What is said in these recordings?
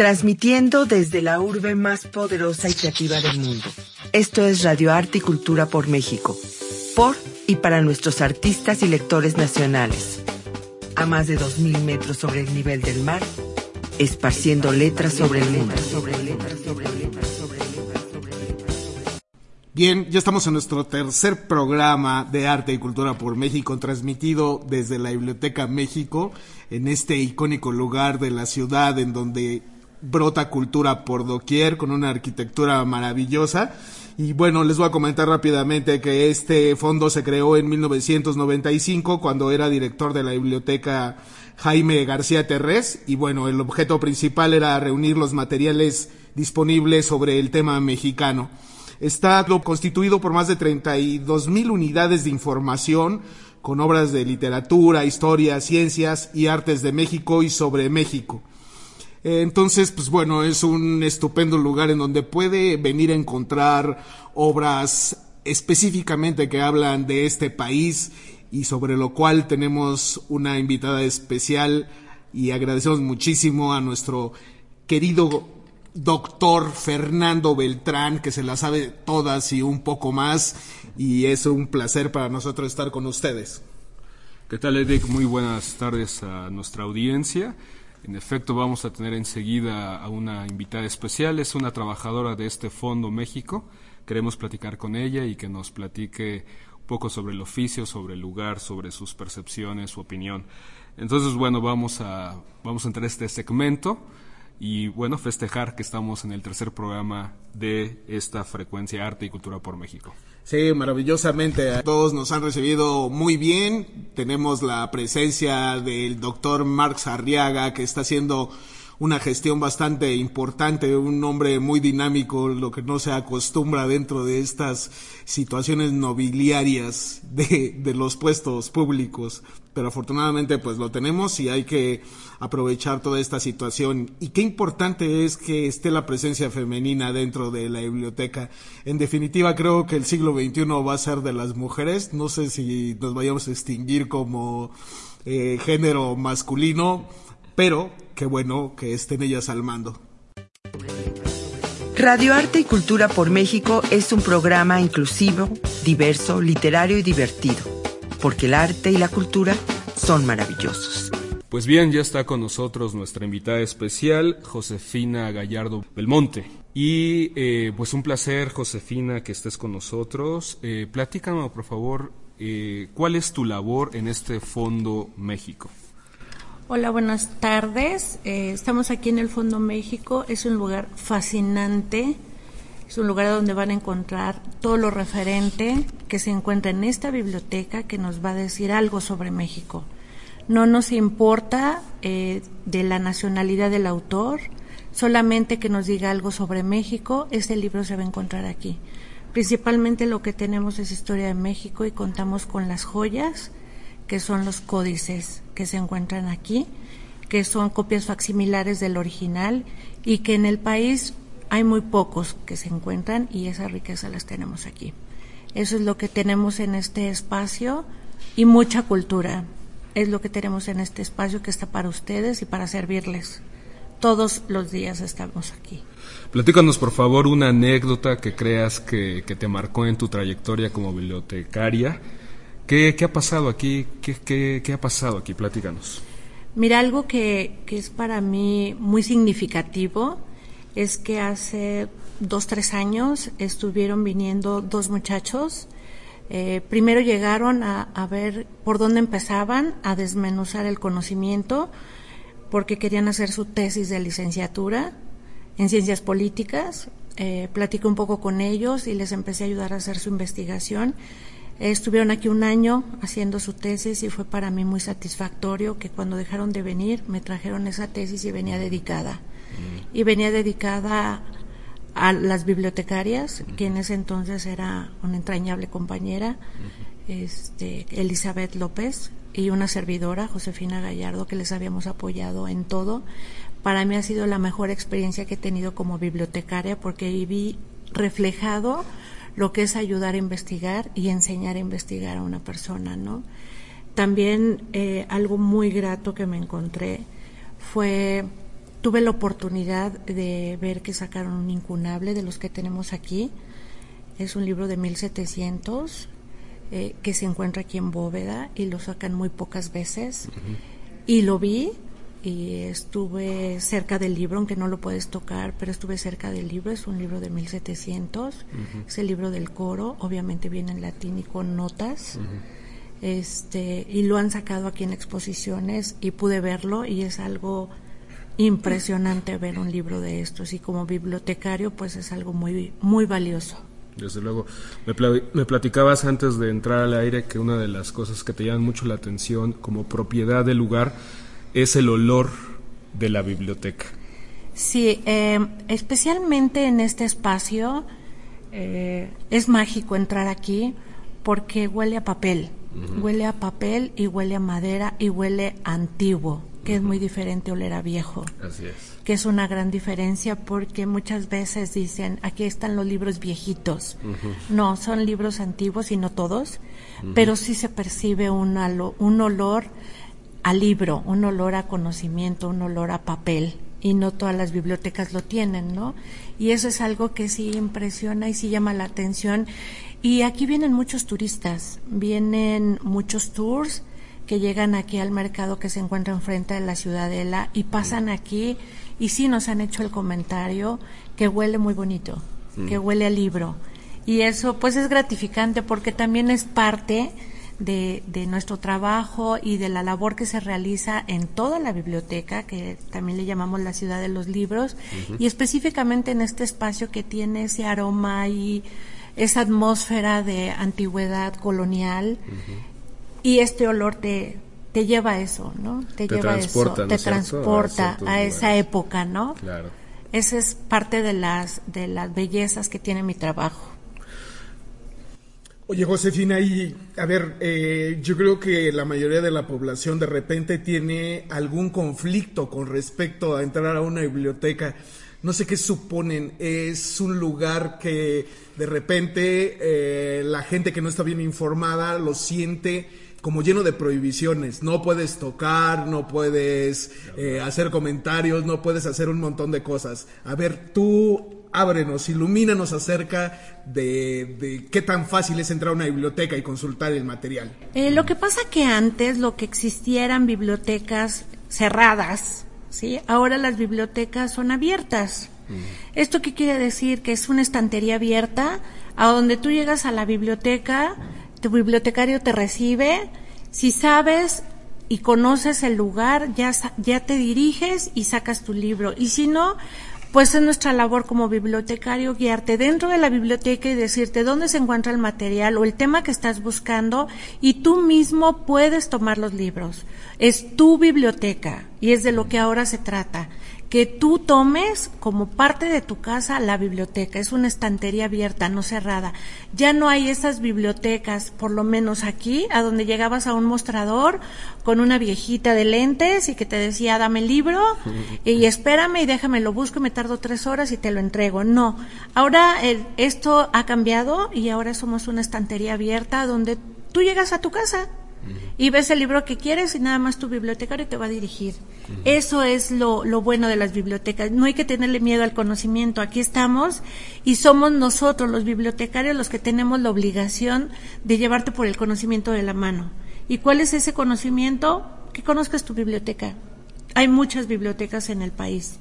Transmitiendo desde la urbe más poderosa y creativa del mundo. Esto es Radio Arte y Cultura por México. Por y para nuestros artistas y lectores nacionales. A más de 2.000 metros sobre el nivel del mar, esparciendo letras sobre el mundo. Bien, ya estamos en nuestro tercer programa de Arte y Cultura por México, transmitido desde la Biblioteca México, en este icónico lugar de la ciudad en donde brota cultura por doquier con una arquitectura maravillosa. Y bueno, les voy a comentar rápidamente que este fondo se creó en 1995 cuando era director de la biblioteca Jaime García Terrés y bueno, el objeto principal era reunir los materiales disponibles sobre el tema mexicano. Está constituido por más de 32 mil unidades de información con obras de literatura, historia, ciencias y artes de México y sobre México. Entonces, pues bueno, es un estupendo lugar en donde puede venir a encontrar obras específicamente que hablan de este país y sobre lo cual tenemos una invitada especial y agradecemos muchísimo a nuestro querido doctor Fernando Beltrán, que se la sabe todas y un poco más, y es un placer para nosotros estar con ustedes. ¿Qué tal, Edek? Muy buenas tardes a nuestra audiencia. En efecto, vamos a tener enseguida a una invitada especial, es una trabajadora de este Fondo México. Queremos platicar con ella y que nos platique un poco sobre el oficio, sobre el lugar, sobre sus percepciones, su opinión. Entonces, bueno, vamos a, vamos a entrar a este segmento y, bueno, festejar que estamos en el tercer programa de esta frecuencia Arte y Cultura por México. Sí, maravillosamente. Todos nos han recibido muy bien. Tenemos la presencia del doctor Marx Arriaga, que está haciendo una gestión bastante importante, un hombre muy dinámico, lo que no se acostumbra dentro de estas situaciones nobiliarias de, de los puestos públicos. Pero afortunadamente pues lo tenemos y hay que aprovechar toda esta situación. Y qué importante es que esté la presencia femenina dentro de la biblioteca. En definitiva creo que el siglo XXI va a ser de las mujeres. No sé si nos vayamos a extinguir como eh, género masculino, pero qué bueno que estén ellas al mando. Radio Arte y Cultura por México es un programa inclusivo, diverso, literario y divertido, porque el arte y la cultura son maravillosos. Pues bien, ya está con nosotros nuestra invitada especial, Josefina Gallardo Belmonte. Y eh, pues un placer, Josefina, que estés con nosotros. Eh, platícanos, por favor, eh, ¿cuál es tu labor en este Fondo México? Hola, buenas tardes. Eh, estamos aquí en el Fondo México. Es un lugar fascinante. Es un lugar donde van a encontrar todo lo referente que se encuentra en esta biblioteca que nos va a decir algo sobre México. No nos importa eh, de la nacionalidad del autor, solamente que nos diga algo sobre México. Este libro se va a encontrar aquí. Principalmente lo que tenemos es historia de México y contamos con las joyas que son los códices que se encuentran aquí, que son copias facsimilares del original y que en el país hay muy pocos que se encuentran y esa riqueza las tenemos aquí. Eso es lo que tenemos en este espacio y mucha cultura. Es lo que tenemos en este espacio que está para ustedes y para servirles. Todos los días estamos aquí. Platícanos, por favor, una anécdota que creas que, que te marcó en tu trayectoria como bibliotecaria ¿Qué, ha pasado aquí? ¿Qué, ha pasado aquí? Platícanos. Mira, algo que, es para mí muy significativo es que hace dos, tres años estuvieron viniendo dos muchachos. Eh, primero llegaron a, ver por dónde empezaban a desmenuzar el conocimiento porque querían hacer su tesis de licenciatura en ciencias políticas. Eh, un poco con ellos y les empecé a ayudar a hacer su investigación Estuvieron aquí un año haciendo su tesis y fue para mí muy satisfactorio que cuando dejaron de venir me trajeron esa tesis y venía dedicada. Mm. Y venía dedicada a las bibliotecarias, que en ese entonces era una entrañable compañera, este, Elizabeth López, y una servidora, Josefina Gallardo, que les habíamos apoyado en todo. Para mí ha sido la mejor experiencia que he tenido como bibliotecaria porque vi reflejado lo que es ayudar a investigar y enseñar a investigar a una persona, ¿no? También eh, algo muy grato que me encontré fue, tuve la oportunidad de ver que sacaron un incunable de los que tenemos aquí. Es un libro de 1700 eh, que se encuentra aquí en Bóveda y lo sacan muy pocas veces. Y lo vi, y estuve cerca del libro, aunque no lo puedes tocar, pero estuve cerca del libro, es un libro de 1700, es el libro del coro, obviamente viene en latín y con notas, este, y lo han sacado aquí en exposiciones y pude verlo y es algo impresionante ver un libro de estos. Y como bibliotecario pues es algo muy, muy valioso. Desde luego, me, me platicabas antes de entrar al aire que una de las cosas que te llaman mucho la atención como propiedad del lugar es el olor de la biblioteca. Sí, eh, especialmente en este espacio eh, es mágico entrar aquí porque huele a papel, huele a papel y huele a madera y huele antiguo, que es muy diferente oler a viejo. Así es. Que es una gran diferencia porque muchas veces dicen, aquí están los libros viejitos. No, son libros antiguos y no todos, pero sí se percibe un, un olor a libro, un olor a conocimiento, un olor a papel, y no todas las bibliotecas lo tienen, ¿no? Y eso es algo que sí impresiona y sí llama la atención. Y aquí vienen muchos turistas, vienen muchos tours que llegan aquí al mercado que se encuentra enfrente de la Ciudadela y pasan aquí y sí nos han hecho el comentario que huele muy bonito, que huele a libro. Y eso pues es gratificante porque también es parte de, de, nuestro trabajo y de la labor que se realiza en toda la biblioteca, que también le llamamos la ciudad de los libros, y específicamente en este espacio que tiene ese aroma y esa atmósfera de antigüedad colonial, y este olor te, te lleva a eso, ¿no? Te, lleva a eso, te transporta a, esa época, ¿no? Claro. Esa es parte de las, de las bellezas que tiene mi trabajo. Oye, Josefina, y a ver, eh, yo creo que la mayoría de la población de repente tiene algún conflicto con respecto a entrar a una biblioteca. No sé qué suponen. Es un lugar que de repente eh, la gente que no está bien informada lo siente como lleno de prohibiciones. No puedes tocar, no puedes eh, hacer comentarios, no puedes hacer un montón de cosas. A ver, tú ábrenos, ilumínanos acerca de, qué tan fácil es entrar a una biblioteca y consultar el material. Eh, lo que pasa que antes lo que existía eran bibliotecas cerradas, ¿sí? Ahora las bibliotecas son abiertas. ¿Esto qué quiere decir? Que es una estantería abierta a donde tú llegas a la biblioteca, tu bibliotecario te recibe, si sabes y conoces el lugar, ya, ya te diriges y sacas tu libro. Y si no, pues es nuestra labor como bibliotecario guiarte dentro de la biblioteca y decirte dónde se encuentra el material o el tema que estás buscando y tú mismo puedes tomar los libros. Es tu biblioteca y es de lo que ahora se trata que tú tomes como parte de tu casa la biblioteca. Es una estantería abierta, no cerrada. Ya no hay esas bibliotecas, por lo menos aquí, a donde llegabas a un mostrador con una viejita de lentes y que te decía, dame el libro y espérame y déjame, lo busco y me tardo tres horas y te lo entrego. No. Ahora esto ha cambiado y ahora somos una estantería abierta donde tú llegas a tu casa y ves el libro que quieres y nada más tu bibliotecario te va a dirigir. Eso es lo, lo, bueno de las bibliotecas. No hay que tenerle miedo al conocimiento. Aquí estamos y somos nosotros, los bibliotecarios, los que tenemos la obligación de llevarte por el conocimiento de la mano. ¿Y cuál es ese conocimiento? Que conozcas tu biblioteca. Hay muchas bibliotecas en el país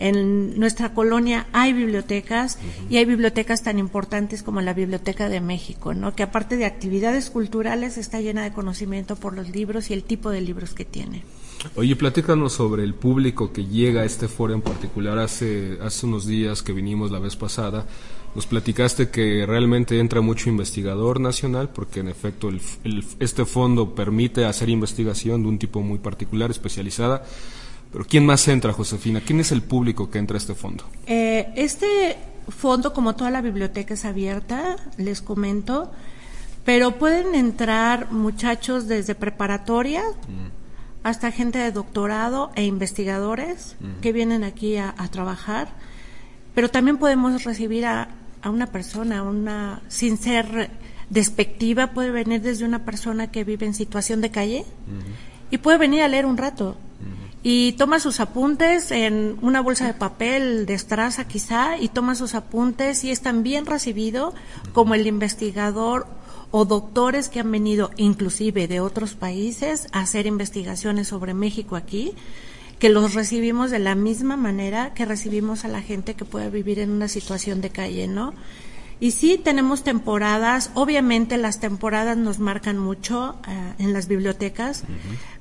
en nuestra colonia hay bibliotecas y hay bibliotecas tan importantes como la Biblioteca de México, ¿no? Que aparte de actividades culturales está llena de conocimiento por los libros y el tipo de libros que tiene. Oye, platícanos sobre el público que llega a este foro en particular. Hace, hace unos días que vinimos la vez pasada, Nos platicaste que realmente entra mucho investigador nacional porque en efecto este fondo permite hacer investigación de un tipo muy particular, especializada. Pero ¿quién más entra, Josefina? ¿Quién es el público que entra a este fondo? Eh, este fondo, como toda la biblioteca es abierta, les comento, pero pueden entrar muchachos desde preparatoria mm. hasta gente de doctorado e investigadores que vienen aquí a, trabajar, pero también podemos recibir a, una persona, una sin ser despectiva, puede venir desde una persona que vive en situación de calle y puede venir a leer un rato y toma sus apuntes en una bolsa de papel de quizá y toma sus apuntes y es tan bien recibido como el investigador o doctores que han venido inclusive de otros países a hacer investigaciones sobre México aquí, que los recibimos de la misma manera que recibimos a la gente que puede vivir en una situación de calle, ¿no? Y sí tenemos temporadas, obviamente las temporadas nos marcan mucho eh, en las bibliotecas,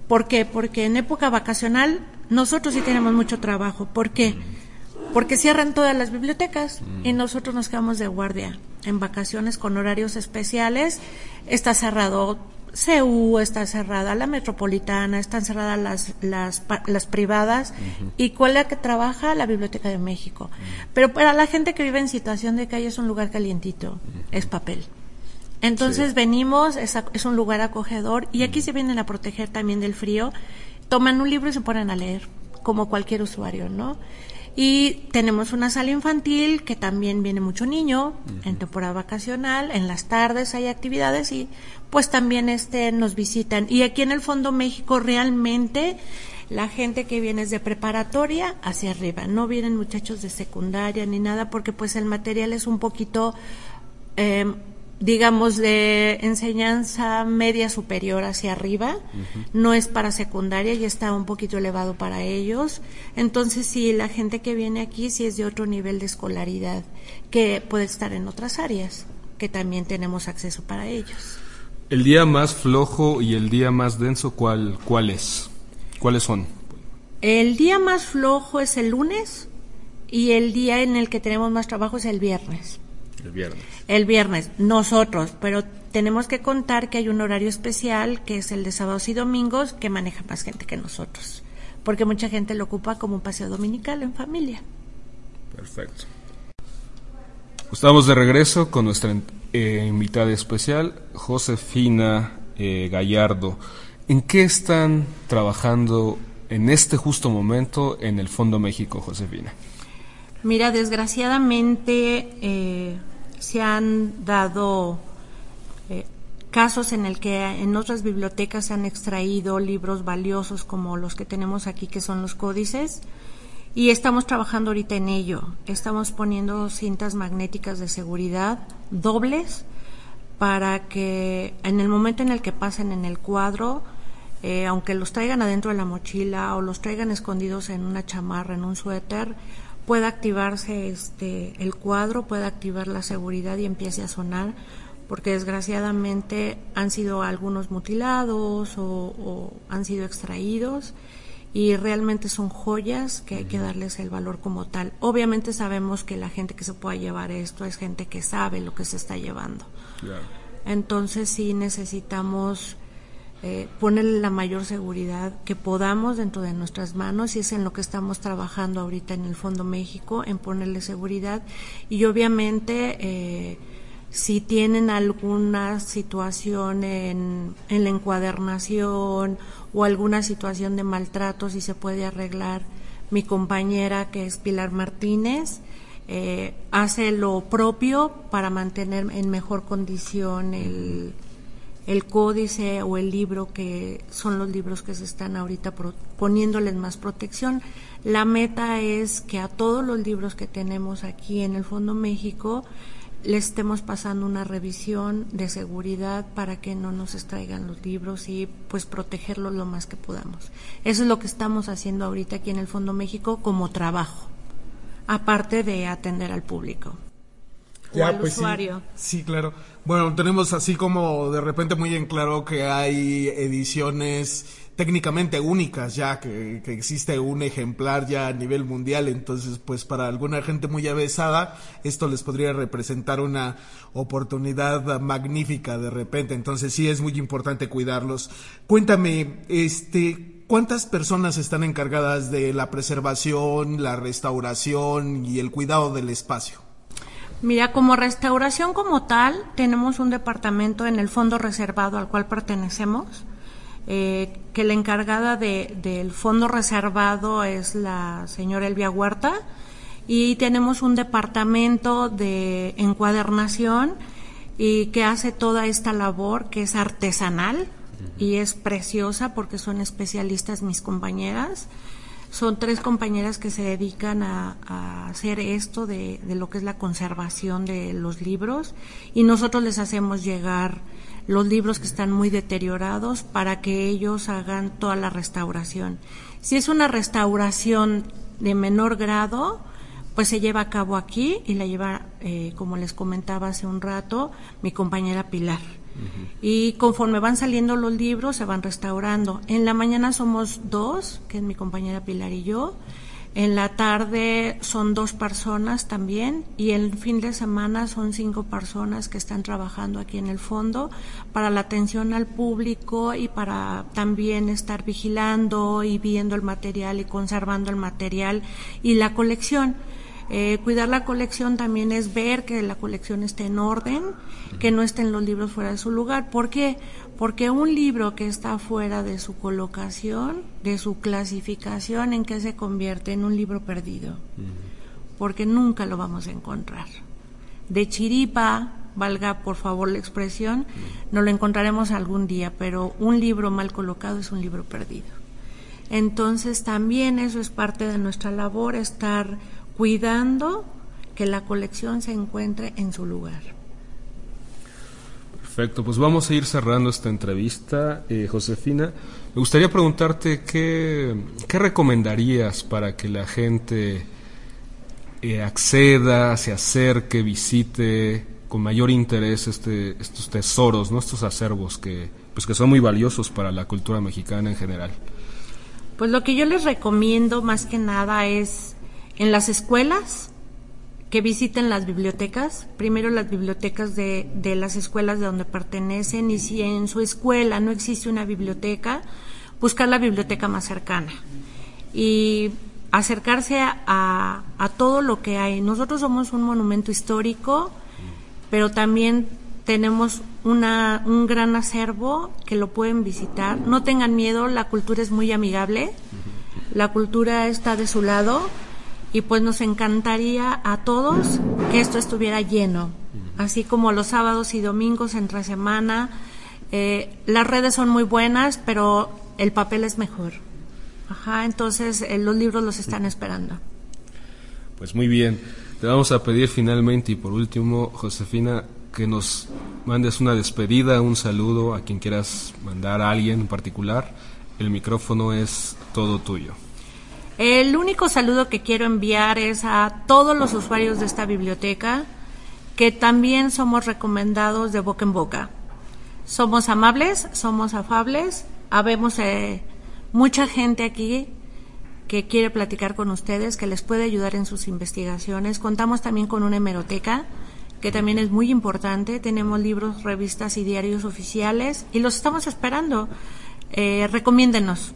¿Por qué? Porque en época vacacional nosotros sí tenemos mucho trabajo. ¿Por qué? Porque cierran todas las bibliotecas y nosotros nos quedamos de guardia en vacaciones con horarios especiales. Está cerrado CEU, está cerrada la metropolitana, están cerradas las, las, las privadas. ¿Y cuál es la que trabaja? La Biblioteca de México. Pero para la gente que vive en situación de calle es un lugar calientito, es papel. Entonces venimos, es, es, un lugar acogedor y aquí se vienen a proteger también del frío. Toman un libro y se ponen a leer, como cualquier usuario, ¿no? Y tenemos una sala infantil que también viene mucho niño en temporada vacacional, en las tardes hay actividades y pues también este nos visitan. Y aquí en el Fondo México realmente la gente que viene es de preparatoria hacia arriba, no vienen muchachos de secundaria ni nada porque pues el material es un poquito eh, digamos, de enseñanza media superior hacia arriba, no es para secundaria, y está un poquito elevado para ellos. Entonces, sí, la gente que viene aquí sí es de otro nivel de escolaridad, que puede estar en otras áreas, que también tenemos acceso para ellos. El día más flojo y el día más denso, ¿cuál, cuál es? ¿Cuáles son? El día más flojo es el lunes y el día en el que tenemos más trabajo es el viernes. El viernes. El viernes, nosotros, pero tenemos que contar que hay un horario especial, que es el de sábados y domingos, que maneja más gente que nosotros, porque mucha gente lo ocupa como un paseo dominical en familia. Perfecto. Estamos de regreso con nuestra eh, invitada especial, Josefina eh, Gallardo. ¿En qué están trabajando en este justo momento en el Fondo México, Josefina? Mira, desgraciadamente eh, se han dado eh, casos en el que en otras bibliotecas se han extraído libros valiosos como los que tenemos aquí, que son los códices, y estamos trabajando ahorita en ello. Estamos poniendo cintas magnéticas de seguridad dobles para que en el momento en el que pasen en el cuadro, eh, aunque los traigan adentro de la mochila o los traigan escondidos en una chamarra, en un suéter, pueda activarse este el cuadro, pueda activar la seguridad y empiece a sonar, porque desgraciadamente han sido algunos mutilados o, han sido extraídos y realmente son joyas que hay que darles el valor como tal. Obviamente sabemos que la gente que se pueda llevar esto es gente que sabe lo que se está llevando. Entonces sí necesitamos eh, ponerle la mayor seguridad que podamos dentro de nuestras manos y es en lo que estamos trabajando ahorita en el Fondo México, en ponerle seguridad. Y obviamente eh, si tienen alguna situación en, en, la encuadernación o alguna situación de maltrato, si se puede arreglar, mi compañera que es Pilar Martínez, eh, hace lo propio para mantener en mejor condición el el códice o el libro que son los libros que se están ahorita poniéndoles más protección. La meta es que a todos los libros que tenemos aquí en el Fondo México les estemos pasando una revisión de seguridad para que no nos extraigan los libros y pues protegerlos lo más que podamos. Eso es lo que estamos haciendo ahorita aquí en el Fondo México como trabajo, aparte de atender al público o al pues usuario. sí, claro. Bueno, tenemos así como de repente muy en claro que hay ediciones técnicamente únicas ya, que, que, existe un ejemplar ya a nivel mundial, entonces pues para alguna gente muy avesada esto les podría representar una oportunidad magnífica de repente, entonces sí es muy importante cuidarlos. Cuéntame, este, ¿cuántas personas están encargadas de la preservación, la restauración y el cuidado del espacio? Mira, como restauración como tal, tenemos un departamento en el fondo reservado al cual pertenecemos eh, que la encargada de, del fondo reservado es la señora Elvia Huerta y tenemos un departamento de encuadernación y que hace toda esta labor que es artesanal y es preciosa porque son especialistas mis compañeras. Son tres compañeras que se dedican a, hacer esto de, de, lo que es la conservación de los libros y nosotros les hacemos llegar los libros que están muy deteriorados para que ellos hagan toda la restauración. Si es una restauración de menor grado, pues se lleva a cabo aquí y la lleva, eh, como les comentaba hace un rato, mi compañera Pilar. Y conforme van saliendo los libros, se van restaurando. En la mañana somos dos, que es mi compañera Pilar y yo. En la tarde son dos personas también y el fin de semana son cinco personas que están trabajando aquí en el fondo para la atención al público y para también estar vigilando y viendo el material y conservando el material y la colección. Eh, cuidar la colección también es ver que la colección esté en orden, que no estén los libros fuera de su lugar. ¿Por qué? Porque un libro que está fuera de su colocación, de su clasificación, ¿en qué se convierte? En un libro perdido. Porque nunca lo vamos a encontrar. De chiripa, valga por favor la expresión, no lo encontraremos algún día, pero un libro mal colocado es un libro perdido. Entonces también eso es parte de nuestra labor, estar cuidando que la colección se encuentre en su lugar. Perfecto, pues vamos a ir cerrando esta entrevista. Eh, Josefina, me gustaría preguntarte qué, qué recomendarías para que la gente eh, acceda, se acerque, visite con mayor interés este, estos tesoros, ¿no? estos acervos que, pues que son muy valiosos para la cultura mexicana en general. Pues lo que yo les recomiendo más que nada es en las escuelas, que visiten las bibliotecas, primero las bibliotecas de, de, las escuelas de donde pertenecen y si en su escuela no existe una biblioteca, buscar la biblioteca más cercana y acercarse a, a todo lo que hay. Nosotros somos un monumento histórico, pero también tenemos una, un gran acervo que lo pueden visitar. No tengan miedo, la cultura es muy amigable, la cultura está de su lado y pues nos encantaría a todos que esto estuviera lleno, así como los sábados y domingos entre semana. Eh, las redes son muy buenas, pero el papel es mejor. Ajá, entonces eh, los libros los están esperando. Pues muy bien. Te vamos a pedir finalmente y por último, Josefina, que nos mandes una despedida, un saludo a quien quieras mandar a alguien en particular. El micrófono es todo tuyo. El único saludo que quiero enviar es a todos los usuarios de esta biblioteca, que también somos recomendados de boca en boca. Somos amables, somos afables, habemos eh, mucha gente aquí que quiere platicar con ustedes, que les puede ayudar en sus investigaciones. Contamos también con una hemeroteca, que también es muy importante. Tenemos libros, revistas y diarios oficiales y los estamos esperando. Eh, recomiéndenos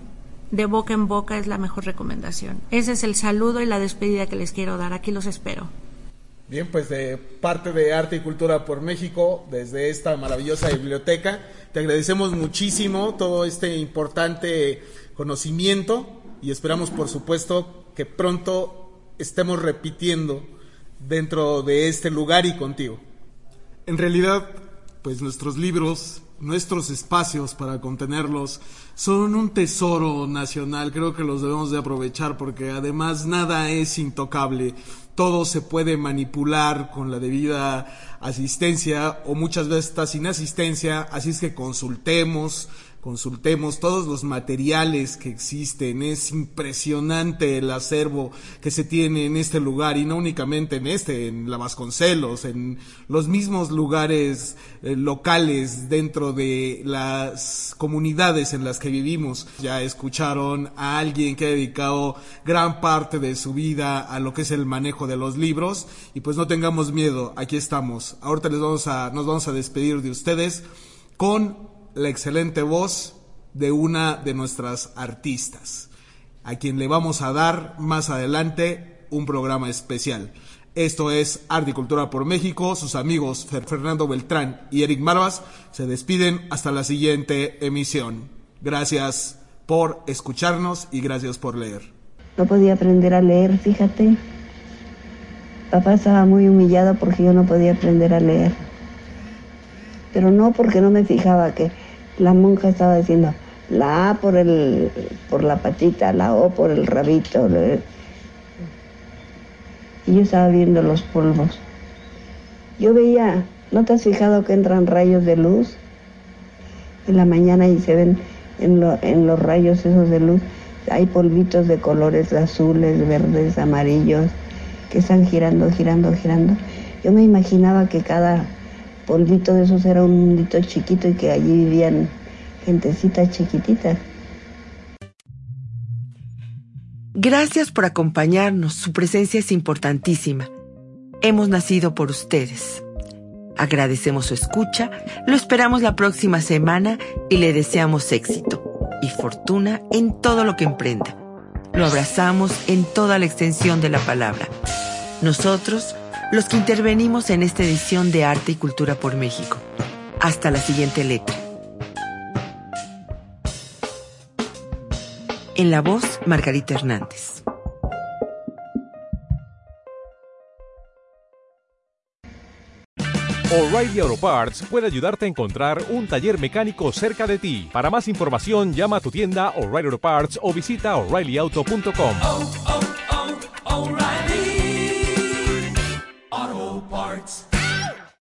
de boca en boca es la mejor recomendación. Ese es el saludo y la despedida que les quiero dar. Aquí los espero. Bien, pues de parte de Arte y Cultura por México, desde esta maravillosa biblioteca, te agradecemos muchísimo todo este importante conocimiento y esperamos, por supuesto, que pronto estemos repitiendo dentro de este lugar y contigo. En realidad, pues nuestros libros, nuestros espacios para contenerlos, son un tesoro nacional, creo que los debemos de aprovechar porque además nada es intocable, todo se puede manipular con la debida asistencia o muchas veces está sin asistencia, así es que consultemos, consultemos todos los materiales que existen. Es impresionante el acervo que se tiene en este lugar y no únicamente en este, en la Vasconcelos, en los mismos lugares eh, locales dentro de las comunidades en las que vivimos. Ya escucharon a alguien que ha dedicado gran parte de su vida a lo que es el manejo de los libros y pues no tengamos miedo, aquí estamos. Ahorita les vamos a, nos vamos a despedir de ustedes con la excelente voz de una de nuestras artistas, a quien le vamos a dar más adelante un programa especial. Esto es Arte y Cultura por México. Sus amigos Fernando Beltrán y Eric Marvas se despiden hasta la siguiente emisión. Gracias por escucharnos y gracias por leer. No podía aprender a leer, fíjate. Papá estaba muy humillado porque yo no podía aprender a leer. Pero no porque no me fijaba que la monja estaba diciendo la A por, el, por la patita, la O por el rabito. Y yo estaba viendo los polvos. Yo veía, ¿no te has fijado que entran rayos de luz en la mañana y se ven en, en los rayos esos de luz? Hay polvitos de colores azules, verdes, amarillos, que están girando, girando, girando. Yo me imaginaba que cada polvito de esos era un mundito chiquito y que allí vivían gentecita chiquitita. Gracias por acompañarnos, su presencia es importantísima. Hemos nacido por ustedes. Agradecemos su escucha, lo esperamos la próxima semana y le deseamos éxito y fortuna en todo lo que emprenda. Lo abrazamos en toda la extensión de la palabra. Nosotros los que intervenimos en esta edición de Arte y Cultura por México. Hasta la siguiente letra. En la voz, Margarita Hernández. O'Reilly Auto Parts puede ayudarte a encontrar un taller mecánico cerca de ti. Para más información, llama a tu tienda O'Reilly Auto Parts o visita oreillyauto.com.